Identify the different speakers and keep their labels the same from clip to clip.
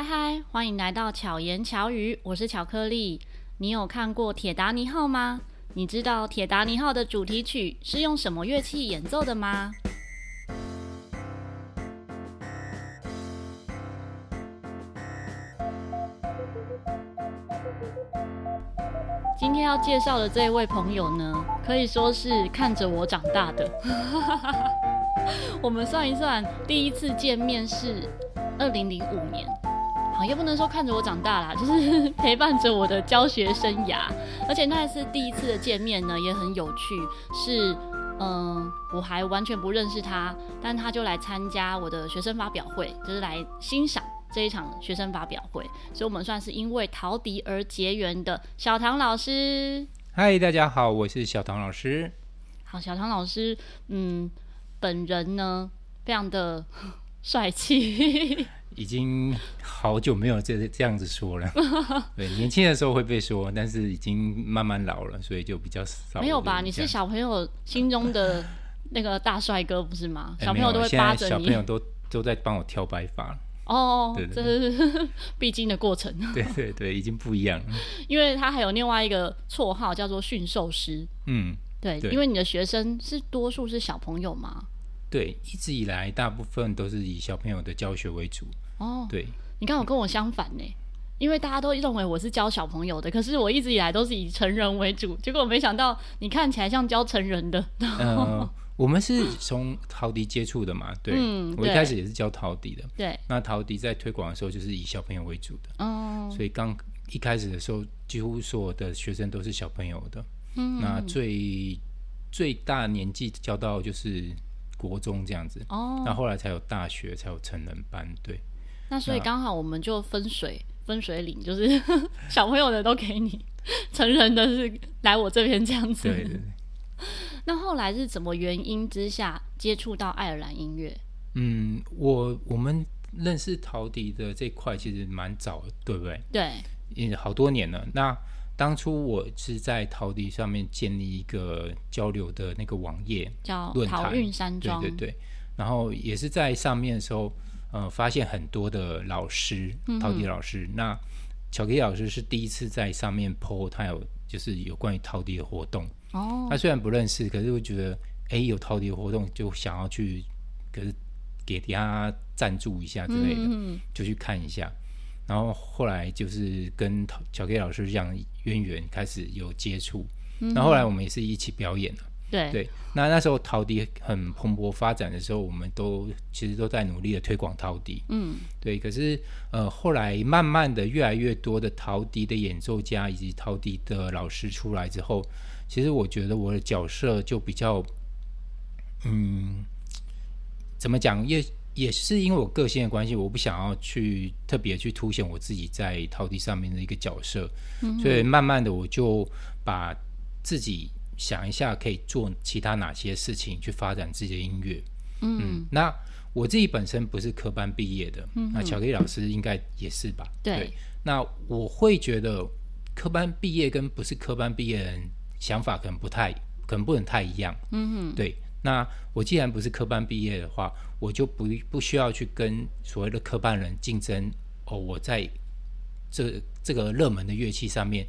Speaker 1: 嗨嗨，欢迎来到巧言巧语，我是巧克力。你有看过《铁达尼号》吗？你知道《铁达尼号》的主题曲是用什么乐器演奏的吗？今天要介绍的这一位朋友呢，可以说是看着我长大的。我们算一算，第一次见面是二零零五年，好，也不能说看着我长大啦，就是 陪伴着我的教学生涯。而且那一次第一次的见面呢，也很有趣，是嗯，我还完全不认识他，但他就来参加我的学生发表会，就是来欣赏这一场学生发表会，所以我们算是因为陶笛而结缘的。小唐老师，
Speaker 2: 嗨，大家好，我是小唐老师。
Speaker 1: 好，小唐老师，嗯。本人呢，非常的 帅气，
Speaker 2: 已经好久没有这这样子说了。对，年轻的时候会被说，但是已经慢慢老了，所以就比较少。
Speaker 1: 没有吧？你是小朋友心中的那个大帅哥，不是吗？小朋友都会扒着你，小朋友
Speaker 2: 都都在帮我挑白发。
Speaker 1: 哦，对，这是必经的过程。
Speaker 2: 对对对，已经不一样了。
Speaker 1: 因为他还有另外一个绰号叫做驯兽师。嗯。对，对，因为你的学生是多数是小朋友吗？
Speaker 2: 对，一直以来大部分都是以小朋友的教学为主。哦，对，
Speaker 1: 你刚好跟我相反呢，因为大家都认为我是教小朋友的，可是我一直以来都是以成人为主。结果我没想到你看起来像教成人的。
Speaker 2: 呃，我们是从陶笛接触的嘛？对，嗯，我一开始也是教陶笛的。对，那陶笛在推广的时候就是以小朋友为主的。哦，所以刚一开始的时候，几乎所有的学生都是小朋友的。嗯，那最最大年纪教到就是国中这样子哦，那后来才有大学，才有成人班，对。
Speaker 1: 那所以刚好我们就分水分水岭，就是 小朋友的都给你，成人的是来我这边这样子。对对对。那后来是怎么原因之下接触到爱尔兰音乐？
Speaker 2: 嗯，我我们认识陶笛的这块其实蛮早，对不对？对，也好多年了。那当初我是在陶笛上面建立一个交流的那个网页，
Speaker 1: 叫陶韵山庄。
Speaker 2: 对对对，然后也是在上面的时候，呃，发现很多的老师，陶笛老师。嗯、那巧克力老师是第一次在上面 po，他有就是有关于陶笛的活动。哦，他虽然不认识，可是我觉得，哎，有陶笛的活动就想要去，可是给他赞助一下之类的，嗯、就去看一下。然后后来就是跟巧克力老师这样渊源开始有接触，嗯、然后后来我们也是一起表演了。对对，那那时候陶笛很蓬勃发展的时候，我们都其实都在努力的推广陶笛。嗯，对。可是呃，后来慢慢的越来越多的陶笛的演奏家以及陶笛的老师出来之后，其实我觉得我的角色就比较，嗯，怎么讲？也也是因为我个性的关系，我不想要去特别去凸显我自己在陶笛上面的一个角色，嗯、所以慢慢的我就把自己想一下可以做其他哪些事情去发展自己的音乐。嗯，嗯，那我自己本身不是科班毕业的，嗯、那巧克力老师应该也是吧？对，对。那我会觉得科班毕业跟不是科班毕业的人想法可能不太，可能不能太一样。嗯哼，对。那我既然不是科班毕业的话，我就不不需要去跟所谓的科班人竞争哦。我在这这个热门的乐器上面，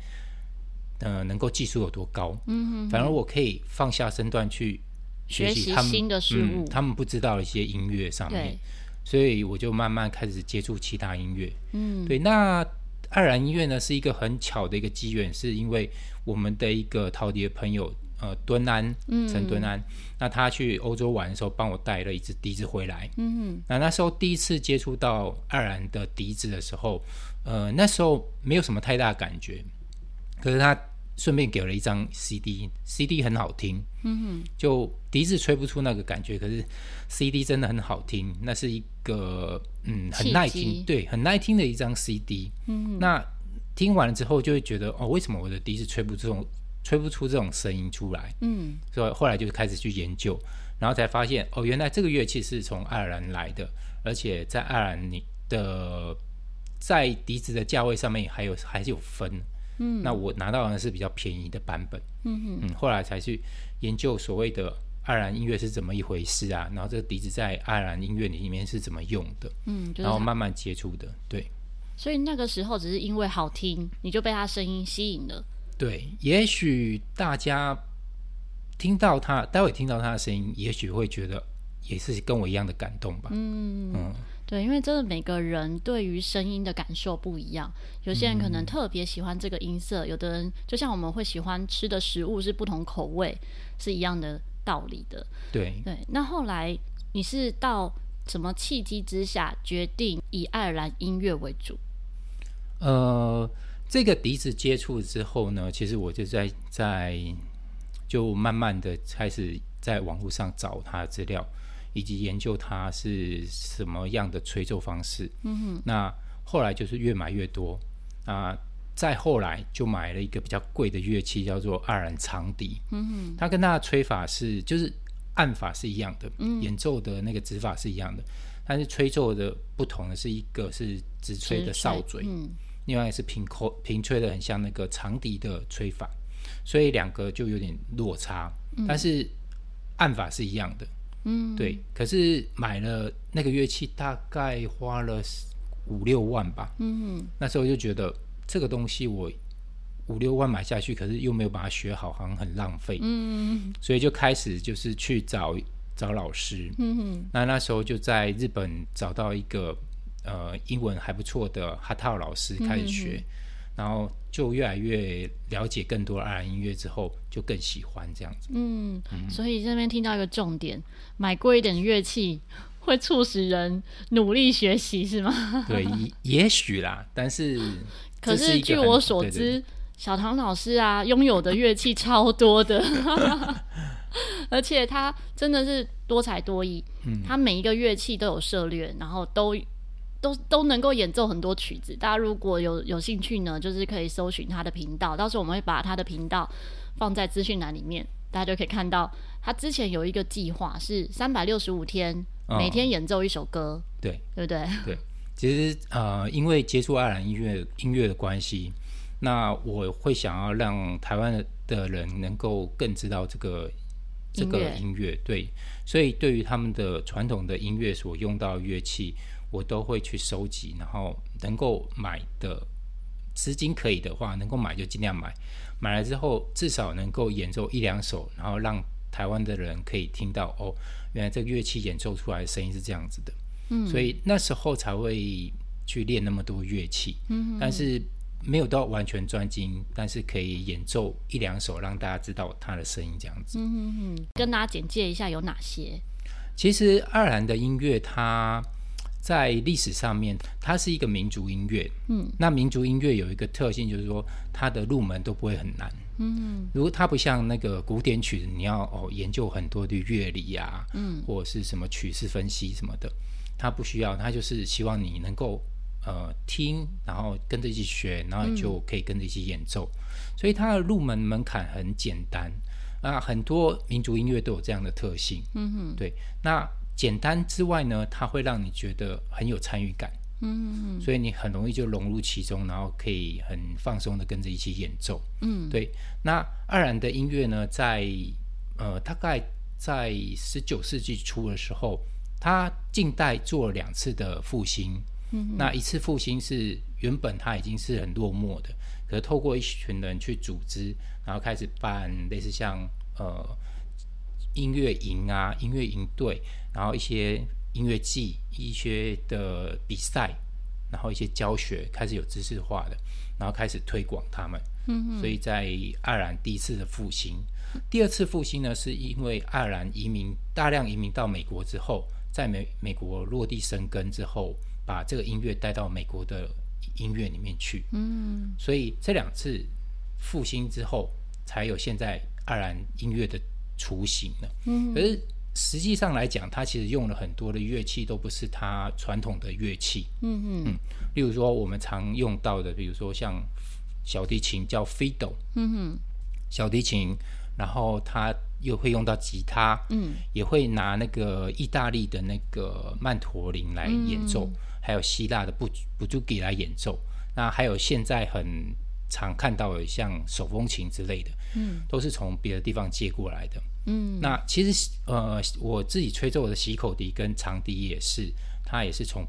Speaker 2: 呃，能够技术有多高？嗯反而我可以放下身段去学习他们新的事物，嗯，他们不知道的一些音乐上面，所以我就慢慢开始接触其他音乐。嗯，对。那爱尔兰音乐呢，是一个很巧的一个机缘，是因为我们的一个陶笛的朋友。呃，敦安，陈敦安，嗯、那他去欧洲玩的时候，帮我带了一支笛子回来。嗯哼，那那时候第一次接触到爱尔兰的笛子的时候，呃，那时候没有什么太大的感觉。可是他顺便给了一张 CD，CD 很好听。嗯哼，就笛子吹不出那个感觉，可是 CD 真的很好听。那是一个嗯，很耐听，对，很耐听的一张 CD。嗯，那听完了之后，就会觉得哦，为什么我的笛子吹不出这种？吹不出这种声音出来，嗯，所以后来就开始去研究，然后才发现哦，原来这个乐器是从爱尔兰来的，而且在爱尔兰你的在笛子的价位上面还有还是有分，嗯，那我拿到的是比较便宜的版本，嗯嗯，后来才去研究所谓的爱尔兰音乐是怎么一回事啊，然后这个笛子在爱尔兰音乐里面是怎么用的，嗯，就是、然后慢慢接触的，对。
Speaker 1: 所以那个时候只是因为好听，你就被他声音吸引了。
Speaker 2: 对，也许大家听到他，待会听到他的声音，也许会觉得也是跟我一样的感动吧。
Speaker 1: 嗯嗯。对，因为真的每个人对于声音的感受不一样，有些人可能特别喜欢这个音色，嗯、有的人就像我们会喜欢吃的食物是不同口味，是一样的道理的。
Speaker 2: 对
Speaker 1: 对，那后来你是到什么契机之下决定以爱尔兰音乐为主？
Speaker 2: 呃，这个笛子接触之后呢，其实我就在在就慢慢的开始在网络上找他的资料。以及研究它是什么样的吹奏方式，嗯哼，那后来就是越买越多啊，再后来就买了一个比较贵的乐器，叫做爱尔兰长笛，嗯哼，它跟它的吹法是就是按法是一样的，嗯，演奏的那个指法是一样的，但是吹奏的不同的是一个是直吹的哨嘴，嗯，另外是平口平吹的，很像那个长笛的吹法，所以两个就有点落差，嗯，但是按法是一样的。嗯，对，可是买了那个乐器，大概花了五六万吧。嗯，那时候就觉得这个东西我五六万买下去，可是又没有把它学好，好像很浪费。嗯，所以就开始就是去找找老师。嗯哼，那那时候就在日本找到一个呃英文还不错的哈套老师开始学。嗯然后就越来越了解更多爱尔兰音乐之后，就更喜欢这样子。嗯，
Speaker 1: 嗯，所以这边听到一个重点，买贵一点乐器会促使人努力学习，是吗？
Speaker 2: 对，也许啦，但是，是
Speaker 1: 可是据我所知，对对对，小唐老师啊，拥有的乐器超多的，而且他真的是多才多艺。嗯，他每一个乐器都有涉猎，然后都。都都能够演奏很多曲子，大家如果有有兴趣呢，就是可以搜寻他的频道，到时候我们会把他的频道放在资讯栏里面，大家就可以看到他之前有一个计划是三百六十五天，每天演奏一首歌，
Speaker 2: 对、哦、
Speaker 1: 对不对？
Speaker 2: 对，其实呃，因为接触爱尔兰音乐音乐的关系，那我会想要让台湾的人能够更知道这个这个音乐，对，所以对于他们的传统的音乐所用到的乐器。我都会去收集，然后能够买的资金可以的话，能够买就尽量买。买了之后，至少能够演奏一两首，然后让台湾的人可以听到哦，原来这个乐器演奏出来的声音是这样子的。嗯，所以那时候才会去练那么多乐器。嗯，但是没有到完全专精，但是可以演奏一两首，让大家知道他的声音这样子。
Speaker 1: 嗯嗯嗯，跟大家简介一下有哪些？
Speaker 2: 其实爱尔兰的音乐它。在历史上面，它是一个民族音乐。嗯，那民族音乐有一个特性，就是说它的入门都不会很难。嗯，如果它不像那个古典曲子，你要哦研究很多的乐理啊，嗯，或者是什么曲式分析什么的，它不需要，它就是希望你能够呃听，然后跟着一起学，然后就可以跟着一起演奏。嗯，所以它的入门门槛很简单啊，很多民族音乐都有这样的特性。嗯哼，对，那。简单之外呢，它会让你觉得很有参与感，嗯，所以你很容易就融入其中，然后可以很放松的跟着一起演奏，嗯，对。那爱尔兰的音乐呢，在呃大概在十九世纪初的时候，它近代做了两次的复兴，嗯，那一次复兴是原本它已经是很落寞的，可是透过一群人去组织，然后开始办类似像呃。音乐营啊，音乐营队，然后一些音乐季，一些的比赛，然后一些教学开始有知识化的，然后开始推广他们。嗯哼。所以在爱尔兰第一次的复兴，第二次复兴呢，是因为爱尔兰移民大量移民到美国之后，在美美国落地生根之后，把这个音乐带到美国的音乐里面去。嗯。所以这两次复兴之后，才有现在爱尔兰音乐的。雏形了，嗯，可是实际上来讲，它其实用了很多的乐器，都不是它传统的乐器，嗯嗯嗯，例如说我们常用到的，比如说像小提琴叫 fiddle，嗯哼，小提琴，然后它又会用到吉他，嗯，也会拿那个意大利的那个曼陀林来演奏，嗯、还有希腊的布布朱吉来演奏，那还有现在很常看到的像手风琴之类的，嗯，都是从别的地方借过来的。嗯，那其实呃，我自己吹奏的喜口笛跟长笛也是，它也是从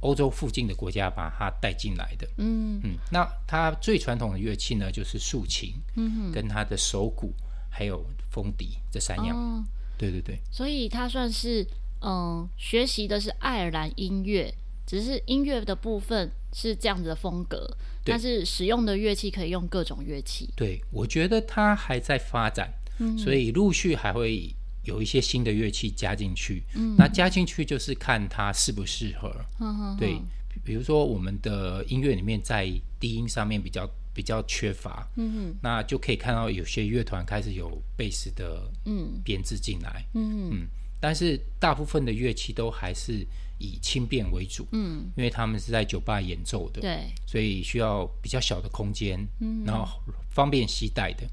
Speaker 2: 欧洲附近的国家把它带进来的。嗯嗯，那它最传统的乐器呢，就是竖琴，嗯哼，跟它的手鼓还有风笛这三样。哦、对对对，
Speaker 1: 所以它算是嗯，学习的是爱尔兰音乐，只是音乐的部分是这样子的风格，但是使用的乐器可以用各种乐器。
Speaker 2: 对，我觉得它还在发展，嗯、所以陆续还会。有一些新的乐器加进去，嗯，那加进去就是看它适不适合，嗯、对，比如说我们的音乐里面在低音上面比较比较缺乏，嗯哼那就可以看到有些乐团开始有贝斯的嗯编制进来，嗯嗯，但是大部分的乐器都还是以轻便为主，嗯，因为他们是在酒吧演奏的，对，所以需要比较小的空间，嗯，然后方便携带的。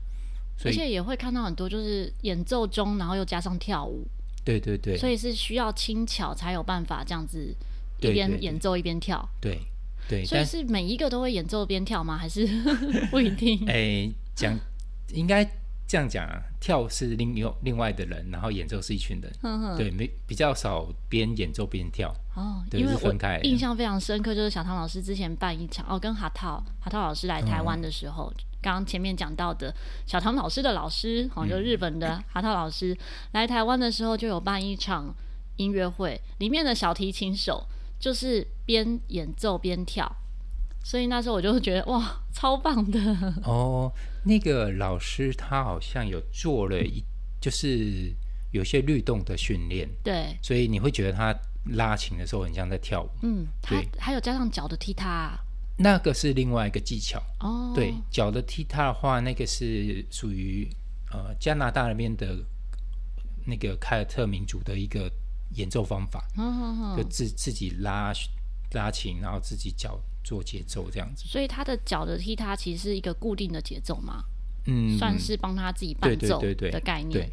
Speaker 1: 而且也会看到很多，就是演奏中，然后又加上跳舞，
Speaker 2: 对对对，
Speaker 1: 所以是需要轻巧才有办法这样子一边演奏一边跳，
Speaker 2: 对对。
Speaker 1: 所以是每一个都会演奏边跳吗？还是 不一定？
Speaker 2: 哎，讲应该这样讲啊，跳是另有另外的人，然后演奏是一群人，呵呵对，没比较少边演奏边跳。
Speaker 1: 哦，对因为我印象非常深刻，就是小唐老师之前办一场哦，跟哈套哈套老师来台湾的时候。嗯刚刚前面讲到的小唐老师的老师，好、哦，就日本的哈套老师、嗯、来台湾的时候，就有办一场音乐会，里面的小提琴手就是边演奏边跳，所以那时候我就觉得哇，超棒的
Speaker 2: 哦。那个老师他好像有做了一，就是有些律动的训练，
Speaker 1: 对，
Speaker 2: 所以你会觉得他拉琴的时候很像在跳舞，
Speaker 1: 嗯，对，他还有加上脚的踢踏。
Speaker 2: 那个是另外一个技巧哦，oh. 对，脚的踢踏的话，那个是属于呃加拿大那边的那个凯尔特民族的一个演奏方法，oh, oh, oh. 就自自己拉拉琴，然后自己脚做节奏这样子。
Speaker 1: 所以他的脚的踢踏其实是一个固定的节奏嘛？嗯，算是帮他自己伴奏的概念。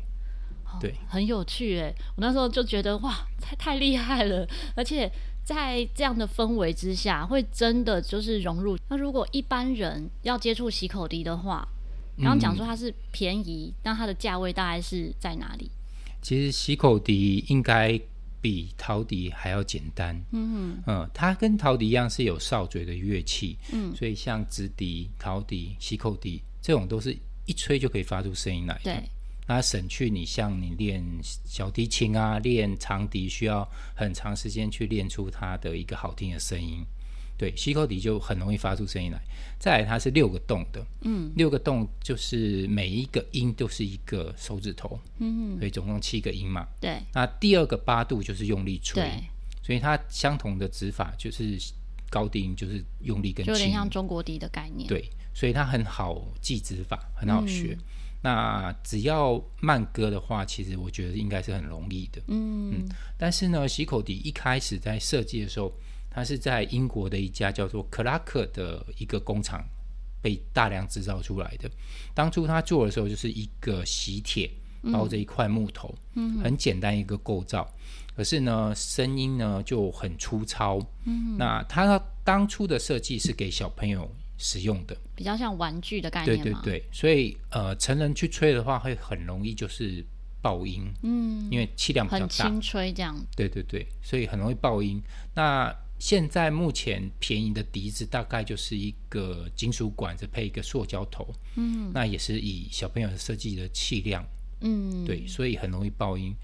Speaker 1: 对，对，很有趣哎，我那时候就觉得哇，太太厉害了，而且。在这样的氛围之下，会真的就是融入。那如果一般人要接触喜口笛的话，刚刚讲说它是便宜，那、嗯、它的价位大概是在哪里？
Speaker 2: 其实喜口笛应该比陶笛还要简单。嗯哼嗯，它跟陶笛一样是有哨嘴的乐器。嗯，所以像直笛、陶笛、西口笛这种都是一吹就可以发出声音来的。对。那省去你像你练小提琴啊，练长笛需要很长时间去练出它的一个好听的声音，对，吸口笛就很容易发出声音来。再来，它是六个洞的，嗯，六个洞就是每一个音都是一个手指头，嗯哼，所以总共七个音嘛。对。那第二个八度就是用力吹，对，所以它相同的指法就是高低音就是用力跟轻，就有点
Speaker 1: 像中国笛的概念。
Speaker 2: 对，所以它很好记指法，很好学。嗯那只要慢歌的话，其实我觉得应该是很容易的。嗯嗯。但是呢，吸口笛一开始在设计的时候，它是在英国的一家叫做克拉克的一个工厂被大量制造出来的。当初他做的时候，就是一个锡铁包着一块木头，嗯，很简单一个构造。可是呢，声音呢就很粗糙。嗯。那他当初的设计是给小朋友使用的
Speaker 1: 比较像玩具的概念，
Speaker 2: 对对对，所以呃，成人去吹的话，会很容易就是爆音，嗯，因为气量比较大，
Speaker 1: 很轻吹这样，
Speaker 2: 对对对，所以很容易爆音。那现在目前便宜的笛子大概就是一个金属管子配一个塑胶头，嗯，那也是以小朋友设计的气量，嗯，对，所以很容易爆音。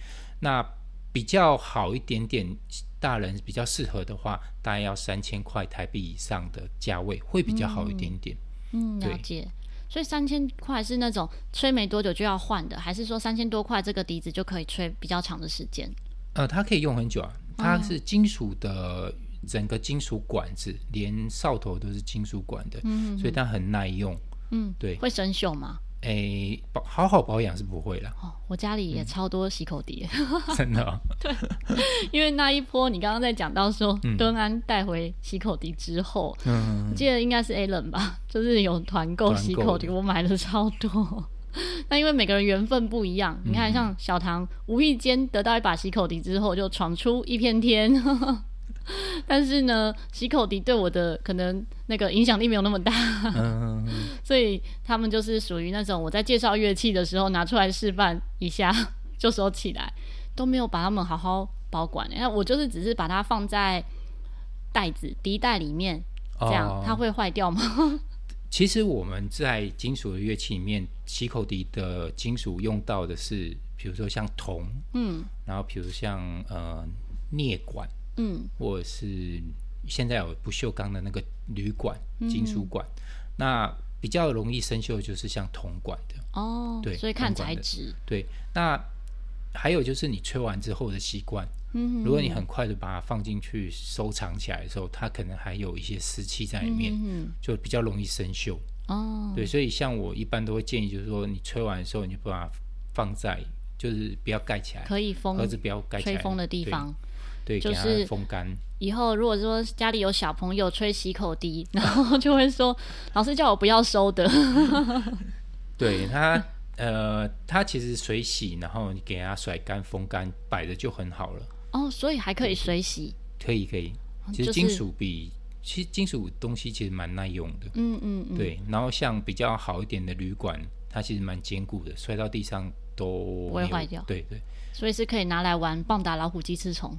Speaker 2: 那比较好一点点。大人比较适合的话，大概要三千块台币以上的价位会比较好一点点。
Speaker 1: 嗯，了解。对所以三千块是那种吹没多久就要换的，还是说三千多块这个笛子就可以吹比较长的时间？
Speaker 2: 呃，它可以用很久啊，它是金属的，整个金属管子，哦、连哨头都是金属管的，嗯所以它很耐用。嗯，对。
Speaker 1: 会生锈吗？
Speaker 2: 诶，保好好保养是不会了。
Speaker 1: 哦，我家里也超多洗口笛，
Speaker 2: 嗯、真的、哦。
Speaker 1: 对，因为那一波你刚刚在讲到说，嗯、敦安带回洗口笛之后，嗯，我记得应该是 Allen 吧，就是有团购洗口笛，我买了超多。那因为每个人缘分不一样，你看像小唐无意间得到一把洗口笛之后，就闯出一片天。但是呢，喜口笛对我的可能那个影响力没有那么大，嗯、所以他们就是属于那种我在介绍乐器的时候拿出来示范一下 就收起来，都没有把它们好好保管。那我就是只是把它放在袋子笛袋里面，这样、哦、它会坏掉吗？
Speaker 2: 其实我们在金属的乐器里面，喜口笛的金属用到的是，比如说像铜，嗯，然后比如像呃镍管，嗯，或者是现在有不锈钢的那个铝管、金属管，嗯、那比较容易生锈就是像铜管的。
Speaker 1: 哦，对，所以看材质，
Speaker 2: 对，那还有就是你吹完之后的习惯。嗯如果你很快的把它放进去收藏起来的时候，它可能还有一些湿气在里面，嗯、就比较容易生锈。哦，对，所以像我一般都会建议，就是说你吹完的时候，你就把它放在，就是不要盖起来，
Speaker 1: 可以风，
Speaker 2: 盒子不要盖起来，
Speaker 1: 吹风的地方，
Speaker 2: 对，对
Speaker 1: 就是
Speaker 2: 风干。
Speaker 1: 以后如果说家里有小朋友吹洗口笛，然后就会说，老师叫我不要收的。
Speaker 2: 对他，呃，他其实水洗，然后你给它甩干、风干，摆着就很好了。
Speaker 1: 哦，所以还可以水洗，
Speaker 2: 可以可以。其实金属比、就是、其实金属东西其实蛮耐用的，嗯嗯嗯，对。然后像比较好一点的铝管，它其实蛮坚固的，摔到地上都不会坏掉。对对，
Speaker 1: 所以是可以拿来玩棒打老虎鸡吃虫，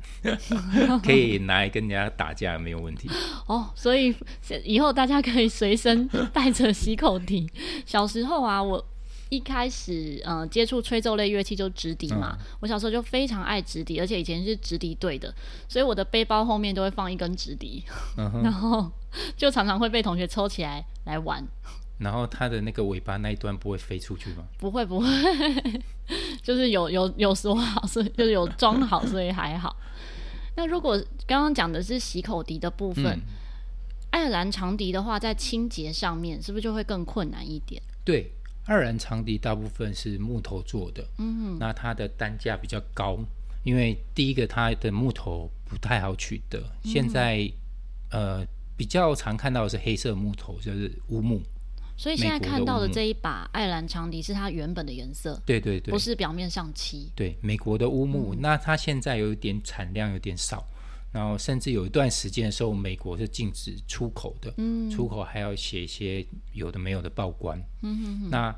Speaker 2: 可以拿来跟人家打架没有问题。
Speaker 1: 哦，所以以后大家可以随身带着洗口笛。小时候啊，我。一开始，嗯、呃，接触吹奏类乐器就直笛嘛。嗯、我小时候就非常爱直笛，而且以前是直笛队的，所以我的背包后面都会放一根直笛，嗯、然后就常常会被同学抽起来来玩。
Speaker 2: 然后它的那个尾巴那一端不会飞出去吗？
Speaker 1: 不会，不会，就是有有有锁好，所以就是有装好，所以还好。那如果刚刚讲的是洗口笛的部分，嗯、爱尔兰长笛的话，在清洁上面是不是就会更困难一点？
Speaker 2: 对。爱尔兰长笛大部分是木头做的，嗯哼，那它的单价比较高，因为第一个它的木头不太好取得，嗯、现在呃比较常看到的是黑色木头，就是乌木。
Speaker 1: 所以现在看到的这一把爱尔兰长笛是它原本的颜色，
Speaker 2: 对对对，
Speaker 1: 不是表面上漆。
Speaker 2: 对，美国的乌木，嗯、那它现在有一点产量有点少。然后甚至有一段时间的时候，美国是禁止出口的，嗯、出口还要写一些有的没有的报关。嗯、哼哼那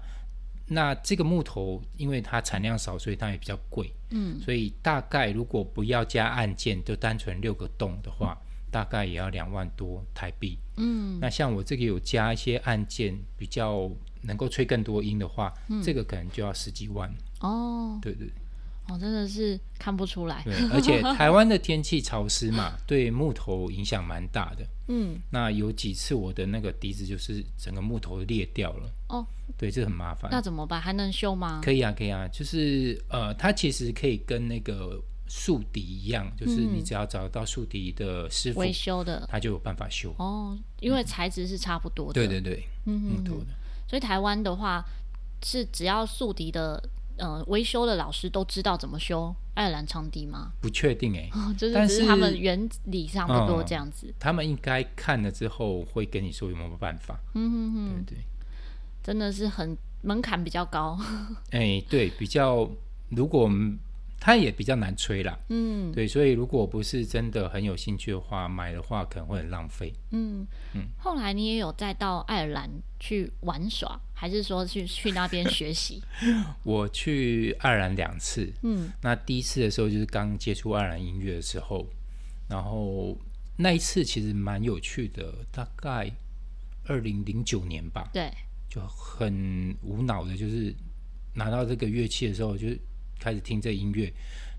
Speaker 2: 那这个木头因为它产量少，所以它也比较贵。嗯、所以大概如果不要加按键，就单纯六个洞的话，嗯、大概也要两万多台币。嗯、那像我这个有加一些按键，比较能够吹更多音的话，嗯、这个可能就要十几万。哦，对对。
Speaker 1: 哦，真的是看不出来。
Speaker 2: 对，而且台湾的天气潮湿嘛，对木头影响蛮大的。嗯，那有几次我的那个笛子就是整个木头裂掉了。哦，对，这很麻烦。
Speaker 1: 那怎么办？还能修吗？
Speaker 2: 可以啊，可以啊，就是呃，它其实可以跟那个竖笛一样，就是你只要找到宿敌的师傅维修的，他就有办法修。
Speaker 1: 哦，因为材质是差不多的。
Speaker 2: 对对对，嗯，木头的。
Speaker 1: 所以台湾的话是只要宿敌的。呃，维修的老师都知道怎么修爱尔兰长笛吗？
Speaker 2: 不确定哎、欸
Speaker 1: 哦，就是只是他们原理上不多这样子。
Speaker 2: 嗯、他们应该看了之后会跟你说有没有办法。嗯嗯嗯，对对，
Speaker 1: 真的是很门槛比较高。
Speaker 2: 哎、欸，对，比较如果我们。它也比较难吹啦，嗯，对，所以如果不是真的很有兴趣的话，买的话可能会很浪费。嗯
Speaker 1: 嗯。嗯，后来你也有再到爱尔兰去玩耍，还是说去去那边学习？
Speaker 2: 我去爱尔兰两次，嗯，那第一次的时候就是刚接触爱尔兰音乐的时候，然后那一次其实蛮有趣的，大概二零零九年吧，
Speaker 1: 对，
Speaker 2: 就很无脑的，就是拿到这个乐器的时候就。开始听这音乐，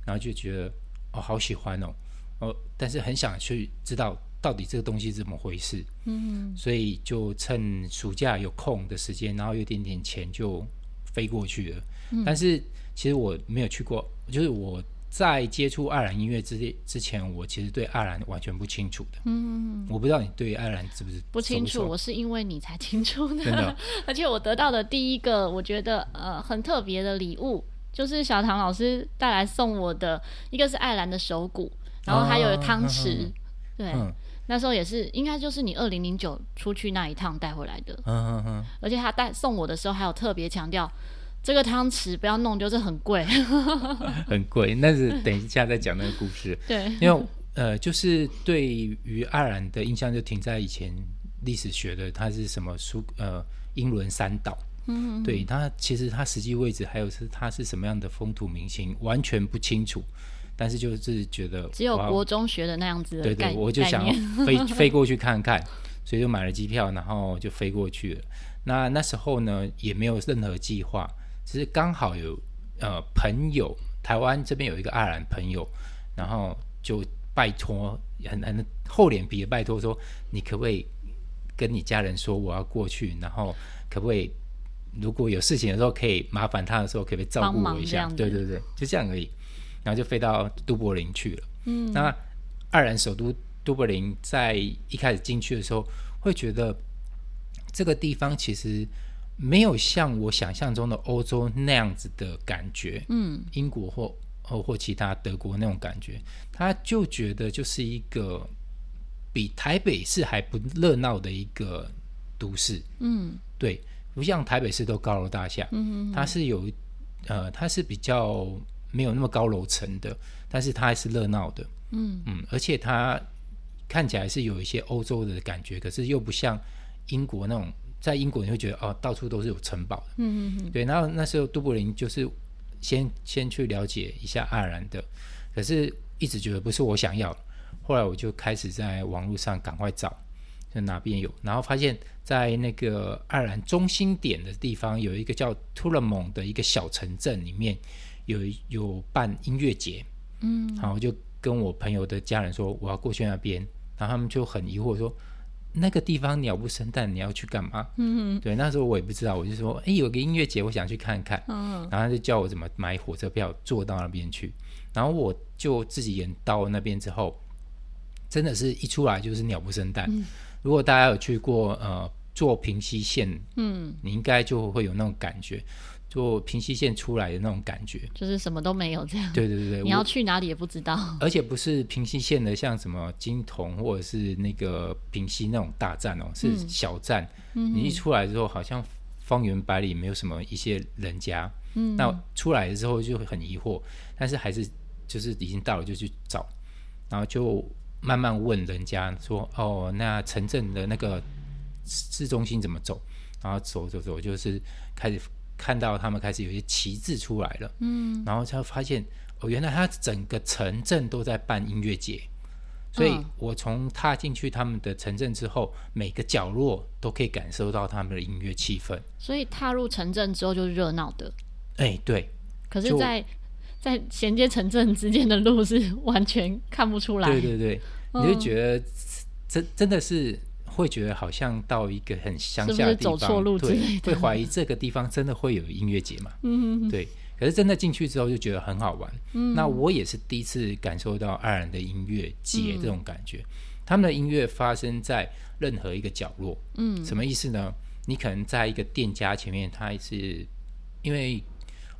Speaker 2: 然后就觉得哦，好喜欢哦，哦，但是很想去知道到底这个东西是怎么回事，嗯，所以就趁暑假有空的时间，然后有点点钱就飞过去了。嗯，但是其实我没有去过，就是我在接触爱尔兰音乐之之前，我其实对爱尔兰完全不清楚的。嗯，我不知道你对爱尔兰是不是
Speaker 1: 不清楚？我是因为你才清楚的，真的。而且我得到的第一个我觉得呃很特别的礼物。就是小唐老师带来送我的，一个是爱兰的手鼓，然后还有汤匙，哦、对，嗯、那时候也是应该就是你二零零九出去那一趟带回来的，嗯嗯嗯，而且他带送我的时候还有特别强调，这个汤匙不要弄丢，就是很贵，
Speaker 2: 很贵，那是等一下再讲那个故事，
Speaker 1: 对，
Speaker 2: 因为呃，就是对于爱尔兰的印象就停在以前历史学的，它是什么苏呃英伦三岛。嗯，对，他其实他实际位置还有是他是什么样的风土民情完全不清楚，但是就是觉得
Speaker 1: 只有国中学的那样子的
Speaker 2: 对对，我就想飞 飞过去看看，所以就买了机票，然后就飞过去了。那那时候呢，也没有任何计划，只是刚好有呃朋友，台湾这边有一个爱尔兰朋友，然后就拜托，很很厚脸皮的拜托说，你可不可以跟你家人说我要过去，然后可不可以？如果有事情的时候，可以麻烦他的时候，可不可以照顾我一下？对对对，就这样而已。然后就飞到都柏林去了。嗯，那爱尔兰首都都柏林，在一开始进去的时候，会觉得这个地方其实没有像我想象中的欧洲那样子的感觉。嗯，英国或或或其他德国那种感觉，他就觉得就是一个比台北市还不热闹的一个都市。嗯，对。不像台北市都高楼大厦，嗯，它是有，呃，它是比较没有那么高楼层的，但是它还是热闹的，嗯嗯，而且它看起来是有一些欧洲的感觉，可是又不像英国那种，在英国你会觉得哦，到处都是有城堡的，嗯嗯嗯，对，然后那时候都柏林就是先先去了解一下爱尔兰的，可是一直觉得不是我想要，后来我就开始在网络上赶快找。在哪边有？然后发现，在那个爱尔兰中心点的地方，有一个叫图勒蒙的一个小城镇，里面有有办音乐节。嗯，然后我就跟我朋友的家人说，我要过去那边。然后他们就很疑惑说，那个地方鸟不生蛋，你要去干嘛？嗯嗯，对，那时候我也不知道，我就说，哎，有个音乐节，我想去看看。嗯，然后他就叫我怎么买火车票，坐到那边去。然后我就自己演到那边之后，真的是一出来就是鸟不生蛋。嗯如果大家有去过呃坐平溪线，嗯，你应该就会有那种感觉，坐平溪线出来的那种感觉，
Speaker 1: 就是什么都没有这样。
Speaker 2: 对对对，
Speaker 1: 你要去哪里也不知道。
Speaker 2: 而且不是平溪线的，像什么金铜或者是那个平溪那种大站哦，是小站。嗯，你一出来之后，好像方圆百里没有什么一些人家。嗯，那出来的时候就会很疑惑，但是还是就是已经到了就去找，然后就。慢慢问人家说：“哦，那城镇的那个市中心怎么走？”然后走走走，就是开始看到他们开始有些旗帜出来了。嗯，然后才发现哦，原来他整个城镇都在办音乐节。所以我从踏进去他们的城镇之后，每个角落都可以感受到他们的音乐气氛。
Speaker 1: 所以踏入城镇之后就是热闹的。
Speaker 2: 哎，对。
Speaker 1: 可是，在在衔接城镇之间的路是完全看不出来。
Speaker 2: 对对对，嗯、你就觉得真真的是会觉得好像到一个很乡下的地方，
Speaker 1: 是是走错路之类的，
Speaker 2: 会怀疑这个地方真的会有音乐节嘛？嗯哼，对。可是真的进去之后就觉得很好玩。嗯，那我也是第一次感受到爱尔兰的音乐节这种感觉。嗯、他们的音乐发生在任何一个角落。嗯，什么意思呢？你可能在一个店家前面，它是因为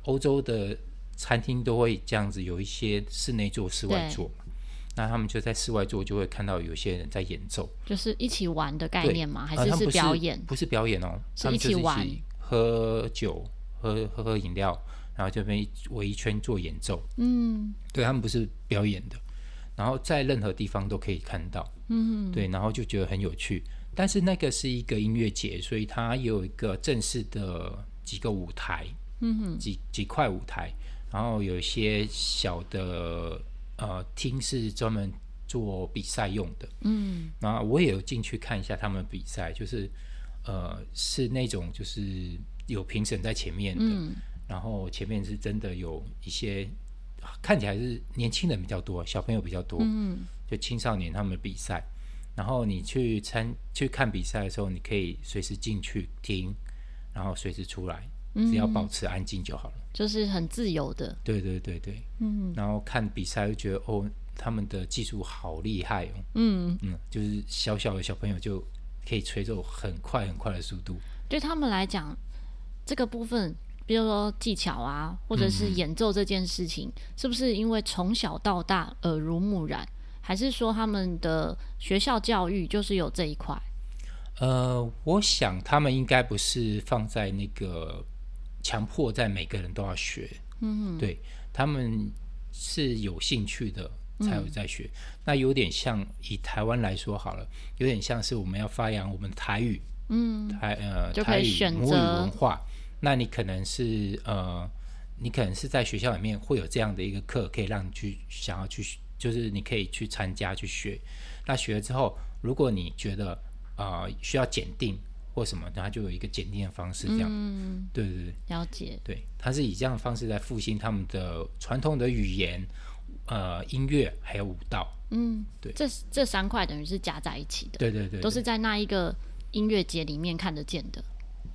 Speaker 2: 欧洲的。餐厅都会这样子，有一些室内做、室外做嘛。那他们就在室外做，就会看到有些人在演奏，
Speaker 1: 就是一起玩的概念吗？还是是表演？
Speaker 2: 呃、不是表演哦，
Speaker 1: 是一起玩，
Speaker 2: 他们就是一起喝酒、喝喝喝饮料，然后这边围一圈做演奏。嗯，对，他们不是表演的，然后在任何地方都可以看到。嗯，对，然后就觉得很有趣。但是那个是一个音乐节，所以它有一个正式的几个舞台，嗯哼，几几块舞台。然后有一些小的呃厅是专门做比赛用的，嗯，然后我也有进去看一下他们比赛，就是呃是那种就是有评审在前面的，嗯，然后前面是真的有一些看起来是年轻人比较多，小朋友比较多，嗯，就青少年他们的比赛，然后你去参去看比赛的时候，你可以随时进去听，然后随时出来。只要保持安静就好了，
Speaker 1: 就是很自由的。
Speaker 2: 对对对对，嗯，然后看比赛就觉得哦，他们的技术好厉害哦，嗯嗯，就是小小的小朋友就可以吹奏很快很快的速度。
Speaker 1: 对他们来讲，这个部分，比如说技巧啊，或者是演奏这件事情，嗯、是不是因为从小到大耳濡目染，还是说他们的学校教育就是有这一块？
Speaker 2: 呃，我想他们应该不是放在那个。强迫在每个人都要学，嗯，对，他们是有兴趣的才有在学。嗯、那有点像以台湾来说好了，有点像是我们要发扬我们台语，嗯，台呃台语母语文化。那你可能是呃，你可能是在学校里面会有这样的一个课，可以让你去想要去，就是你可以去参加去学。那学了之后，如果你觉得啊、呃、需要检定或什么，它就有一个检定的方式，这样。嗯，对对对，
Speaker 1: 了解。对，
Speaker 2: 他是以这样的方式来复兴他们的传统的语言、呃音乐还有舞蹈。
Speaker 1: 嗯，对，这这三块等于是加在一起的。
Speaker 2: 对对对，对，
Speaker 1: 都是在那一个音乐节里面看得见的。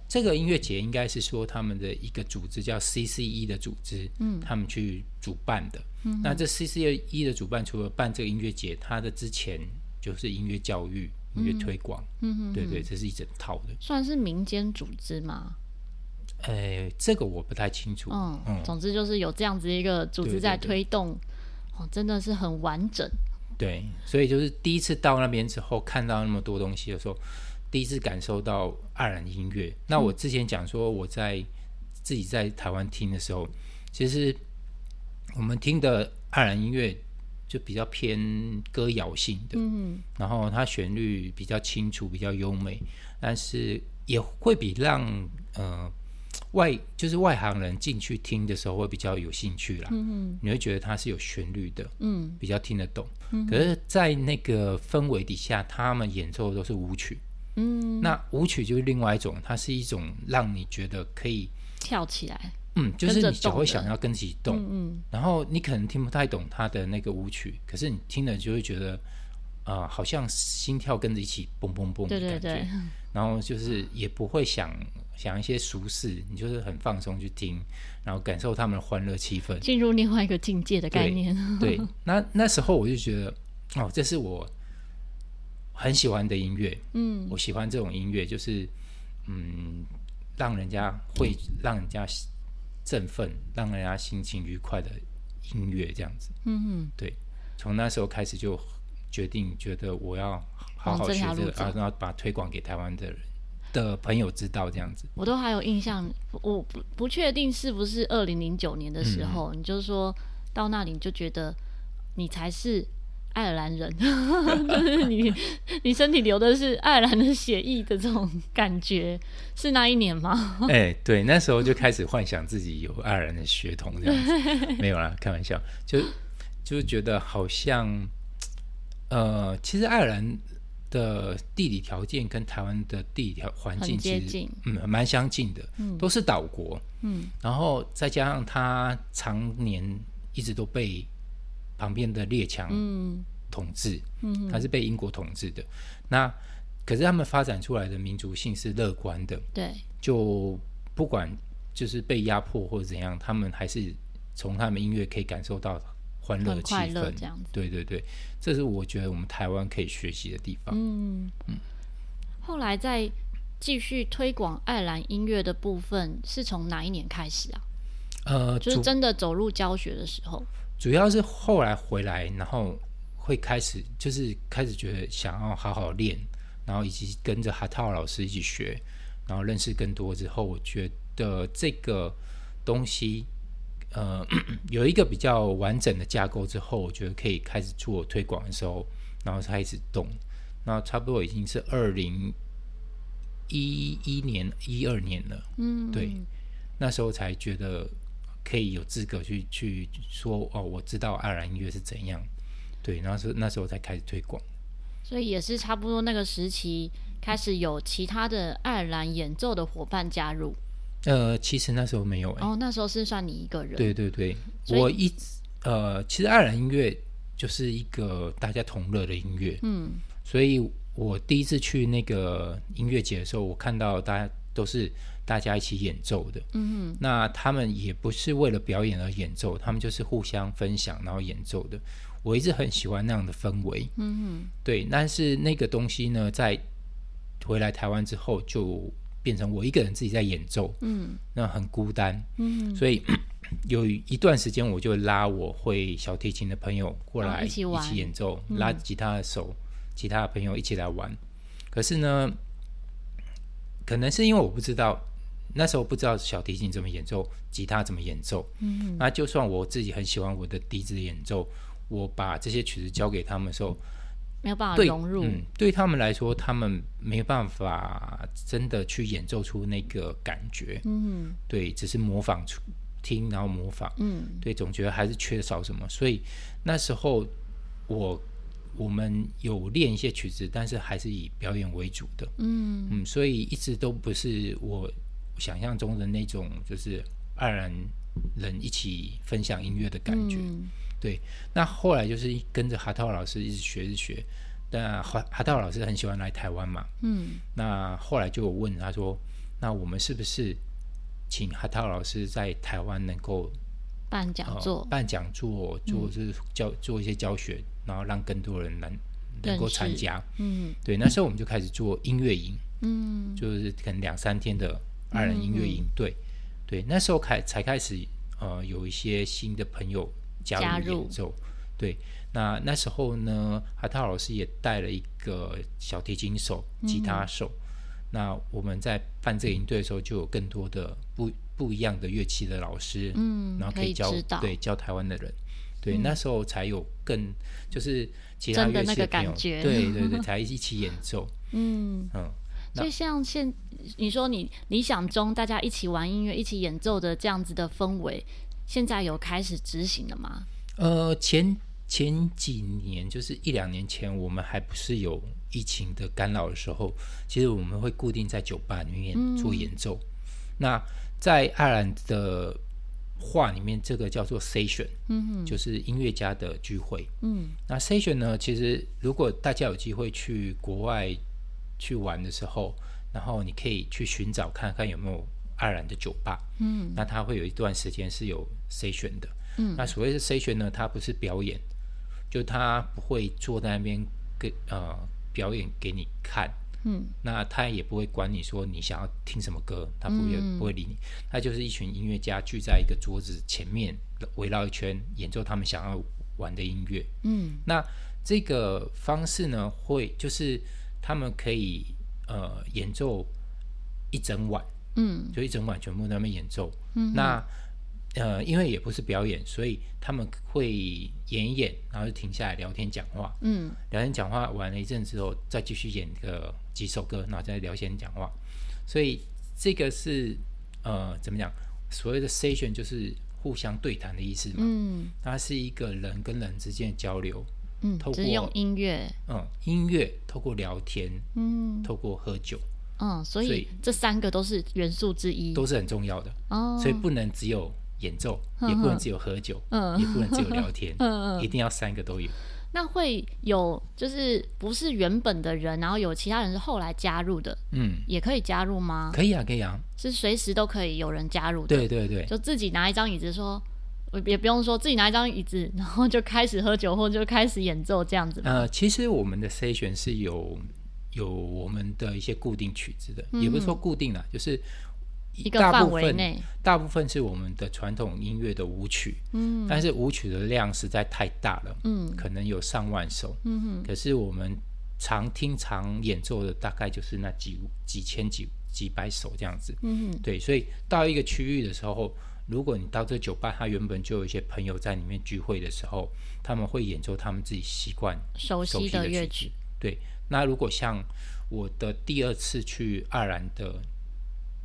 Speaker 2: 这个音乐节应该是说他们的一个组织叫 CCE 的组织，嗯，他们去主办的。嗯，那这 CCE 的主办除了办这个音乐节，它的之前就是音乐教育、音乐推广，嗯嗯，对对，这是一整套的。
Speaker 1: 算是民间组织吗？
Speaker 2: 哎，这个我不太清楚。
Speaker 1: 嗯，嗯，总之就是有这样子一个组织在推动，对对对，哦，真的是很完整。
Speaker 2: 对，所以就是第一次到那边之后，看到那么多东西的时候。第一次感受到爱尔兰音乐。那我之前讲说我在自己在台湾听的时候，其实我们听的爱尔兰音乐就比较偏歌谣性的，嗯，然后它旋律比较清楚，比较优美，但是也会比让呃外就是外行人进去听的时候会比较有兴趣啦，嗯，你会觉得它是有旋律的，嗯，比较听得懂。可是，在那个氛围底下，他们演奏的都是舞曲。嗯，那舞曲就是另外一种，它是一种让你觉得可以
Speaker 1: 跳起来，
Speaker 2: 嗯，就是你只会想要跟自己动，嗯，嗯，然后你可能听不太懂他的那个舞曲，可是你听了就会觉得，啊、呃，好像心跳跟着一起蹦蹦蹦的感觉，对。对对，然后就是也不会想想一些俗事，你就是很放松去听，然后感受他们的欢乐气氛，
Speaker 1: 进入另外一个境界的概念。
Speaker 2: 对，对，那那时候我就觉得，哦，这是我。很喜欢的音乐，嗯，我喜欢这种音乐，就是嗯，让人家会让人家振奋，让人家心情愉快的音乐，这样子，嗯嗯，对，从那时候开始就决定，觉得我要好好学这个，啊，然后把推广给台湾的人的朋友知道，这样子。
Speaker 1: 我都还有印象，我不不确定是不是二零零九年的时候，嗯，你就是说到那里你就觉得你才是。爱尔兰人，就是你，你身体流的是爱尔兰的血液的这种感觉，是那一年吗？
Speaker 2: 哎、欸，对，那时候就开始幻想自己有爱尔兰的血统，这样子。没有啦，开玩笑，就就觉得好像，呃，其实爱尔兰的地理条件跟台湾的地理条环境其实嗯蛮相近的，嗯，都是岛国，嗯，然后再加上它常年一直都被。旁边的列强统治，嗯，它是被英国统治的。嗯、那可是他们发展出来的民族性是乐观的，
Speaker 1: 对，
Speaker 2: 就不管就是被压迫或者怎样，他们还是从他们音乐可以感受到欢乐的气氛，这样子。对对对，这是我觉得我们台湾可以学习的地方。嗯嗯。
Speaker 1: 后来再继续推广爱尔兰音乐的部分，是从哪一年开始啊？呃，就是真的走入教学的时候。
Speaker 2: 主要是后来回来，然后会开始就是开始觉得想要好好练，然后以及跟着哈套老师一起学，然后认识更多之后，我觉得这个东西呃 有一个比较完整的架构之后，我觉得可以开始做推广的时候，然后开始动，那差不多已经是二零一一年一二年了，嗯，对，那时候才觉得。可以有资格去去说哦，我知道爱尔兰音乐是怎样，对，然后是那时候才开始推广，
Speaker 1: 所以也是差不多那个时期开始有其他的爱尔兰演奏的伙伴加入。
Speaker 2: 呃，其实那时候没有、欸，
Speaker 1: 哦，那时候是算你一个人。
Speaker 2: 对对对，我一直呃，其实爱尔兰音乐就是一个大家同乐的音乐，嗯，所以我第一次去那个音乐节的时候，我看到大家都是。大家一起演奏的，嗯哼，那他们也不是为了表演而演奏，他们就是互相分享然后演奏的。我一直很喜欢那样的氛围，嗯哼，对。但是那个东西呢，在回来台湾之后，就变成我一个人自己在演奏，嗯，那很孤单，嗯，所以 有一段时间，我就拉我会小提琴的朋友过来一起演奏，嗯，拉吉他的手，其他的朋友一起来玩。可是呢，可能是因为我不知道。那时候不知道小提琴怎么演奏，吉他怎么演奏。嗯，那就算我自己很喜欢我的笛子演奏，我把这些曲子交给他们的时候，
Speaker 1: 没有办法融入。
Speaker 2: 嗯，对他们来说，他们没办法真的去演奏出那个感觉。嗯，对，只是模仿出听，然后模仿，
Speaker 1: 嗯，
Speaker 2: 对，总觉得还是缺少什么，所以那时候我我们有练一些曲子，但是还是以表演为主的，
Speaker 1: 嗯。
Speaker 2: 嗯，所以一直都不是我想象中的那种，就是爱尔兰人一起分享音乐的感觉，
Speaker 1: 嗯、
Speaker 2: 对。那后来就是跟着哈涛老师一直学，一直学。但哈哈套老师很喜欢来台湾嘛，
Speaker 1: 嗯，
Speaker 2: 那后来就有问他说，那我们是不是请哈套老师在台湾能够
Speaker 1: 办讲座、
Speaker 2: 呃，办讲座，做就是教、嗯、做一些教学，然后让更多人能能够参加，
Speaker 1: 嗯，
Speaker 2: 对。那时候我们就开始做音乐营，
Speaker 1: 嗯，就是
Speaker 2: 可能两三天的二人音乐营，对、嗯，对。那时候开才开始呃有一些新的朋友加入演奏，对。那那时候呢，海涛老师也带了一个小提琴手、吉他手。嗯、那我们在办这个营队的时候，就有更多的不不一样的乐器的老师，
Speaker 1: 嗯，
Speaker 2: 然后可以教
Speaker 1: 以
Speaker 2: 对教台湾的人，对、
Speaker 1: 嗯，
Speaker 2: 那时候才有更就是其他乐器的
Speaker 1: 那个感觉
Speaker 2: 对对对，才一起演奏，
Speaker 1: 嗯嗯。就像现你说你理想中大家一起玩音乐、一起演奏的这样子的氛围，现在有开始执行了吗？
Speaker 2: 呃，前。前几年，就是一两年前，我们还不是有疫情的干扰的时候，其实我们会固定在酒吧里面做演奏。嗯、那在爱尔兰的话里面，这个叫做 session，
Speaker 1: 嗯，
Speaker 2: 就是音乐家的聚会。
Speaker 1: 嗯，
Speaker 2: 那 session 呢，其实如果大家有机会去国外去玩的时候，然后你可以去寻找看看有没有爱尔兰的酒吧。
Speaker 1: 嗯，
Speaker 2: 那它会有一段时间是有 session 的。
Speaker 1: 嗯，
Speaker 2: 那所谓的 session 呢，它不是表演。就他不会坐在那边给呃表演给你看，
Speaker 1: 嗯，那
Speaker 2: 他也不会管你说你想要听什么歌，他不会、嗯、不会理你，他就是一群音乐家聚在一个桌子前面围绕一圈演奏他们想要玩的音乐，
Speaker 1: 嗯，
Speaker 2: 那这个方式呢，会就是他们可以呃演奏一整晚，
Speaker 1: 嗯，
Speaker 2: 就一整晚全部在那边演奏，
Speaker 1: 嗯，
Speaker 2: 那。呃，因为也不是表演，所以他们会演一演，然后就停下来聊天讲话。
Speaker 1: 嗯，
Speaker 2: 聊天讲话完了一阵之后，再继续演个几首歌，然后再聊天讲话。所以这个是呃，怎么讲？所谓的 session 就是互相对谈的意思嘛。
Speaker 1: 嗯，
Speaker 2: 它是一个人跟人之间的交流。
Speaker 1: 嗯，
Speaker 2: 透
Speaker 1: 过用音乐。
Speaker 2: 嗯，音乐透过聊天。
Speaker 1: 嗯，
Speaker 2: 透过喝酒。
Speaker 1: 嗯，所以这三个都是元素之一，
Speaker 2: 都是很重要的。
Speaker 1: 哦，
Speaker 2: 所以不能只有。演奏也不能只有喝酒，
Speaker 1: 嗯，
Speaker 2: 也不能只有聊天，
Speaker 1: 嗯，
Speaker 2: 一定要三个都有。
Speaker 1: 那会有就是不是原本的人，然后有其他人是后来加入的，
Speaker 2: 嗯，
Speaker 1: 也可以加入吗？
Speaker 2: 可以啊，可以啊，
Speaker 1: 是随时都可以有人加入的。
Speaker 2: 对对对，
Speaker 1: 就自己拿一张椅子说，也不用说自己拿一张椅子，然后就开始喝酒或就开始演奏这样子。
Speaker 2: 呃，其实我们的 session 是有有我们的一些固定曲子的，嗯、也不是说固定啦，就是。
Speaker 1: 一个范围内，
Speaker 2: 大部分是我们的传统音乐的舞曲，
Speaker 1: 嗯，
Speaker 2: 但是舞曲的量实在太大了，
Speaker 1: 嗯，
Speaker 2: 可能有上万首，
Speaker 1: 嗯哼，
Speaker 2: 可是我们常听常演奏的大概就是那几几千几几百首这样子，
Speaker 1: 嗯哼，
Speaker 2: 对，所以到一个区域的时候，如果你到这酒吧，他原本就有一些朋友在里面聚会的时候，他们会演奏他们自己习惯
Speaker 1: 熟悉的乐曲，
Speaker 2: 对，那如果像我的第二次去爱尔兰的。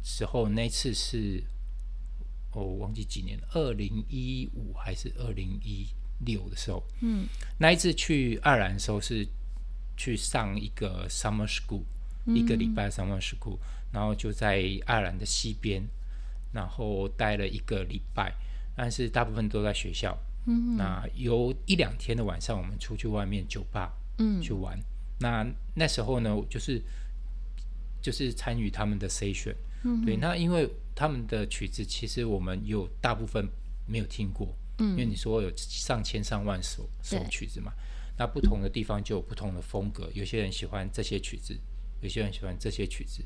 Speaker 2: 时候那次是，哦，我忘记几年了，二零一五还是二零一六的时候。
Speaker 1: 嗯，
Speaker 2: 那一次去爱尔兰的时候是去上一个 summer school，、嗯、一个礼拜 summer school，然后就在爱尔兰的西边，然后待了一个礼拜，但是大部分都在学校。
Speaker 1: 嗯，
Speaker 2: 那有一两天的晚上，我们出去外面酒吧，嗯，去玩。那那时候呢，就是就是参与他们的 session。
Speaker 1: 嗯、
Speaker 2: 对，那因为他们的曲子，其实我们有大部分没有听过，
Speaker 1: 嗯，
Speaker 2: 因为你说有上千上万首首曲子嘛，那不同的地方就有不同的风格，有些人喜欢这些曲子，有些人喜欢这些曲子，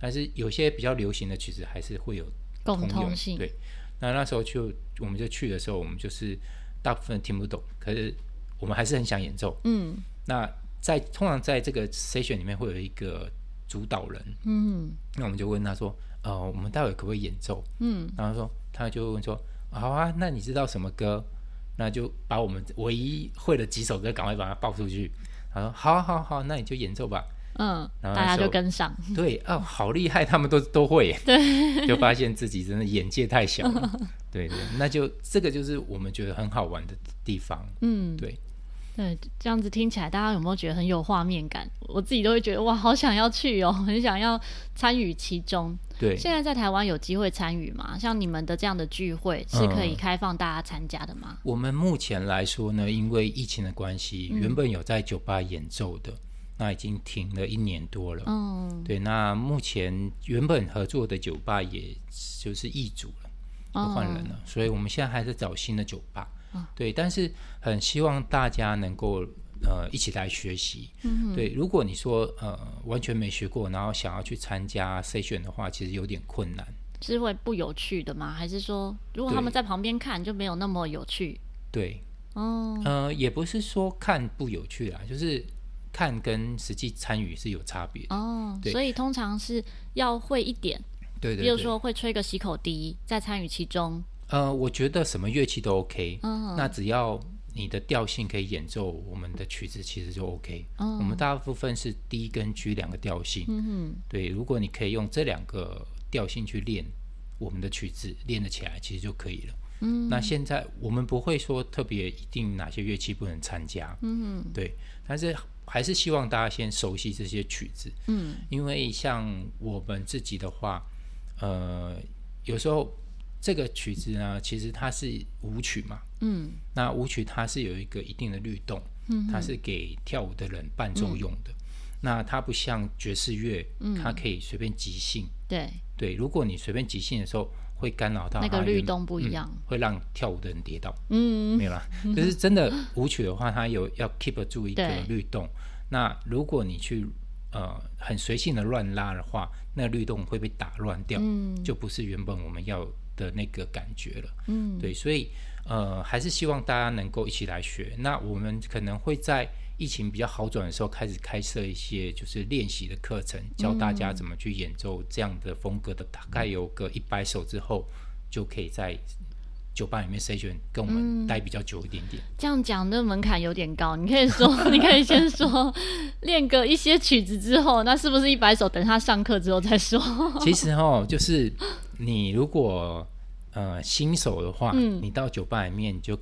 Speaker 2: 但是有些比较流行的曲子还是会有
Speaker 1: 共通性。
Speaker 2: 对，那那时候就我们就去的时候，我们就是大部分听不懂，可是我们还是很想演奏。
Speaker 1: 嗯，
Speaker 2: 那在通常在这个 session 里面会有一个。主导人，
Speaker 1: 嗯，
Speaker 2: 那我们就问他说，呃，我们待会可不可以演奏？
Speaker 1: 嗯，
Speaker 2: 然后说，他就问说，好啊，那你知道什么歌？那就把我们唯一会的几首歌赶快把它报出去。他说，好啊，好啊，好啊，那你就演奏吧。
Speaker 1: 嗯，然后大家就跟上。
Speaker 2: 对哦，好厉害，他们都都会。对，就发现自己真的眼界太小了。对对，那就这个就是我们觉得很好玩的地方。嗯，对。
Speaker 1: 对，这样子听起来，大家有没有觉得很有画面感？我自己都会觉得哇，好想要去哦，很想要参与其中。
Speaker 2: 对，
Speaker 1: 现在在台湾有机会参与吗？像你们的这样的聚会是可以开放大家参加的吗？
Speaker 2: 嗯，我们目前来说呢，因为疫情的关系，原本有在酒吧演奏的，嗯，那已经停了一年多了。嗯，对，那目前原本合作的酒吧也就是易主了，都换人了，所以我们现在还在找新的酒吧。对，但是很希望大家能够呃一起来学习。嗯，对，如果你说呃完全没学过，然后想要去参加 session 的话，其实有点困难。
Speaker 1: 是会不有趣的吗？还是说如果他们在旁边看就没有那么有趣？
Speaker 2: 对，哦，呃，也不是说看不有趣啦，就是看跟实际参与是有差别。哦，
Speaker 1: 所以通常是要会一点，
Speaker 2: 对，对，对，
Speaker 1: 比如说会吹个喜口笛，再参与其中。
Speaker 2: 呃，我觉得什么乐器都 OK，嗯，那只要你的调性可以演奏我们的曲子，其实就 OK。嗯，我们大部分是 D 跟 G 两个调性，嗯，对，如果你可以用这两个调性去练我们的曲子，练得起来，其实就可以了。嗯，那现在我们不会说特别一定哪些乐器不能参加，嗯哼，对，但是还是希望大家先熟悉这些曲子，嗯，因为像我们自己的话，呃，有时候。这个曲子呢，其实它是舞曲嘛，嗯，那舞曲它是有一个一定的律动，嗯，它是给跳舞的人伴奏用的，嗯，那它不像爵士乐，嗯，它可以随便即兴，
Speaker 1: 对。
Speaker 2: 对，如果你随便即兴的时候，会干扰到
Speaker 1: 那个律动不一样，
Speaker 2: 嗯，会让跳舞的人跌倒，嗯，没有啦，就是真的舞曲的话，它有要 keep 住一个律动，那如果你去呃很随性的乱拉的话，那个律动会被打乱掉，嗯，就不是原本我们要的那个感觉了，嗯，对，所以呃，还是希望大家能够一起来学。那我们可能会在疫情比较好转的时候，开始开设一些就是练习的课程，教大家怎么去演奏这样的风格的。大概有个一百首之后，就可以在酒吧里面 session 跟我们待比较久一点点。
Speaker 1: 嗯，这样讲的门槛有点高，你可以说，你可以先说练个一些曲子之后，那是不是一百首？等他上课之后再说。
Speaker 2: 其实哦，就是。你如果呃新手的话，嗯，你到酒吧里面就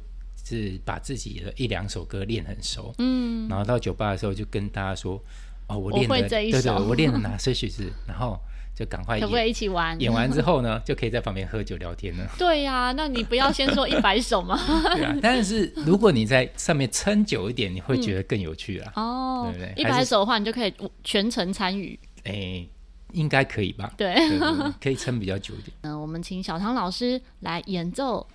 Speaker 2: 是把自己的一两首歌练很熟，嗯，然后到酒吧的时候就跟大家说，哦，我练的，对对，我练了哪些曲子，然后就赶快演，
Speaker 1: 可不可以一起玩？
Speaker 2: 演完之后呢，就可以在旁边喝酒聊天了。
Speaker 1: 对呀，啊，那你不要先说一百首吗？
Speaker 2: 对啊，但是如果你在上面撑久一点，你会觉得更有趣啊。哦，对不对？
Speaker 1: 一百首的话，你就可以全程参与。
Speaker 2: 哎。应该可以吧？
Speaker 1: 对，
Speaker 2: 对，对，可以撑比较久一点。
Speaker 1: 嗯、呃，我们请小唐老师来演奏。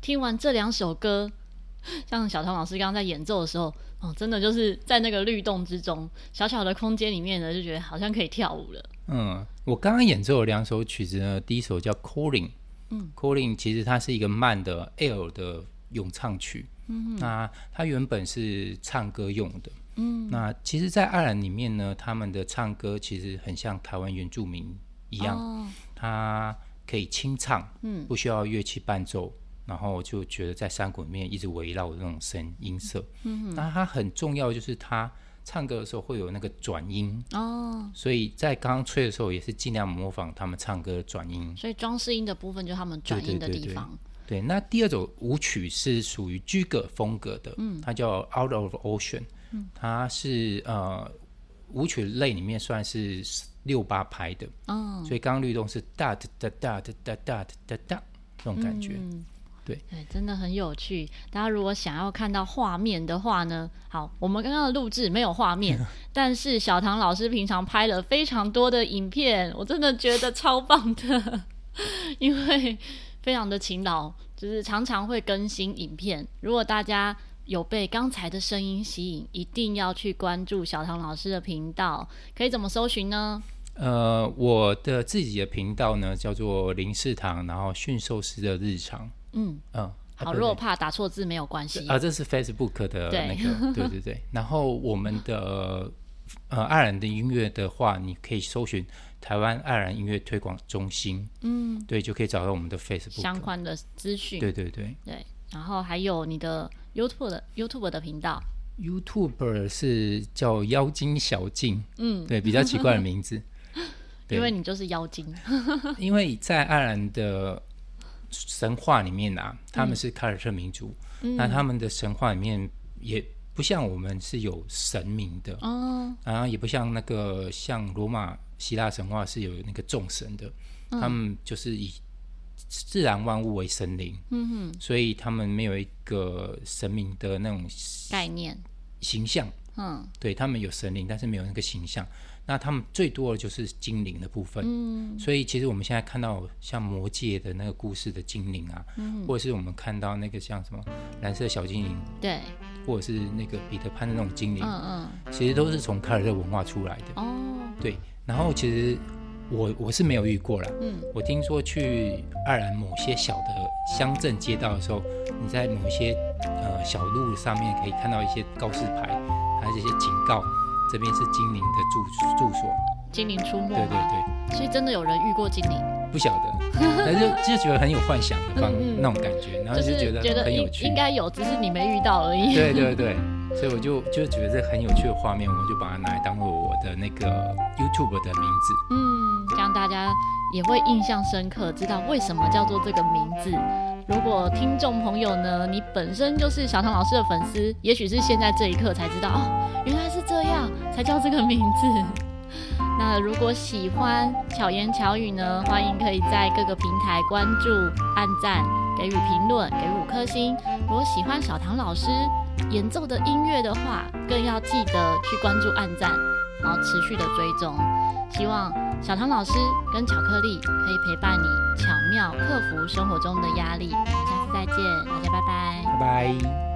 Speaker 1: 听完这两首歌，像小唐老师刚刚在演奏的时候，哦，真的就是在那个律动之中，小小的空间里面呢，就觉得好像可以跳舞了。
Speaker 2: 嗯，我刚刚演奏的两首曲子呢，第一首叫《Calling》，嗯，《Calling》其实它是一个慢的 L 的咏唱曲，嗯哼，那它原本是唱歌用的，嗯，那其实，在爱尔兰里面呢，他们的唱歌其实很像台湾原住民一样，哦，它可以清唱，嗯，不需要乐器伴奏，然后就觉得在山谷里面一直围绕的那种声音色，嗯哼，那它很重要就是它。唱歌的时候会有那个转音哦，所以在刚刚吹的时候也是尽量模仿他们唱歌的转音。
Speaker 1: 所以装饰音的部分就是他们转音的地方。
Speaker 2: 对，对，对，对，那第二首舞曲是属于居格风格的，嗯，它叫 Out of Ocean，嗯，它是呃舞曲类里面算是六八拍的，哦，所以刚刚律动是哒哒哒哒哒哒哒哒哒这种感觉。嗯对，
Speaker 1: 对，真的很有趣。大家如果想要看到画面的话呢，好，我们刚刚的录制没有画面，但是小唐老师平常拍了非常多的影片，我真的觉得超棒的，因为非常的勤劳，就是常常会更新影片。如果大家有被刚才的声音吸引，一定要去关注小唐老师的频道，可以怎么搜寻呢？
Speaker 2: 呃，我的自己的频道呢叫做林世堂，然后驯兽师的日常。嗯。
Speaker 1: 嗯，好，如果怕打错字没有关系。
Speaker 2: 啊，这是 Facebook 的那个，对 对对。然后我们的呃爱尔兰的音乐的话，你可以搜寻台湾爱尔兰音乐推广中心，嗯，对，就可以找到我们的 Facebook
Speaker 1: 相关的资讯。
Speaker 2: 对对对。
Speaker 1: 对，然后还有你的 YouTube 的 YouTube 的频道
Speaker 2: ，YouTube 是叫妖精小静，嗯，对，比较奇怪的名字，
Speaker 1: 因为你就是妖精，
Speaker 2: 因为在爱尔兰的。神话里面啊，他们是凯尔特民族，嗯、那他们的神话里面也不像我们是有神明的，哦，然后也不像那个像罗马希腊神话是有那个众神的，嗯、他们就是以自然万物为神灵，嗯哼，所以他们没有一个神明的那种
Speaker 1: 概念。
Speaker 2: 形象，嗯，对他们有神灵，但是没有那个形象。那他们最多的就是精灵的部分，嗯，所以其实我们现在看到像魔界的那个故事的精灵啊，嗯，或者是我们看到那个像什么蓝色小精灵，
Speaker 1: 对，
Speaker 2: 或者是那个彼得潘的那种精灵，嗯嗯，其实都是从凯尔特文化出来的，哦，对。然后其实我我是没有遇过啦，嗯，我听说去爱尔兰某些小的乡镇街道的时候，你在某些呃小路上面可以看到一些告示牌，还有这些警告。这边是精灵的住住所，
Speaker 1: 精灵出没。
Speaker 2: 对对对，
Speaker 1: 所以真的有人遇过精灵？
Speaker 2: 不晓得，但是就就觉得很有幻想的方那种感觉，然后就觉得很有趣。
Speaker 1: 应该有，只是你没遇到而已。
Speaker 2: 对对对，所以我就就觉得这很有趣的画面，我就把它拿来当做我的那个 YouTube 的名字。
Speaker 1: 嗯，这样大家也会印象深刻，知道为什么叫做这个名字。如果听众朋友呢，你本身就是小唐老师的粉丝，也许是现在这一刻才知道哦，原来是这样才叫这个名字。那如果喜欢巧言巧语呢，欢迎可以在各个平台关注、按赞、给予评论、给五颗星。如果喜欢小唐老师演奏的音乐的话，更要记得去关注、按赞，然后持续的追踪。希望小唐老师跟巧克力可以陪伴你，巧妙克服生活中的压力。下次再见，大家拜拜，
Speaker 2: 拜拜。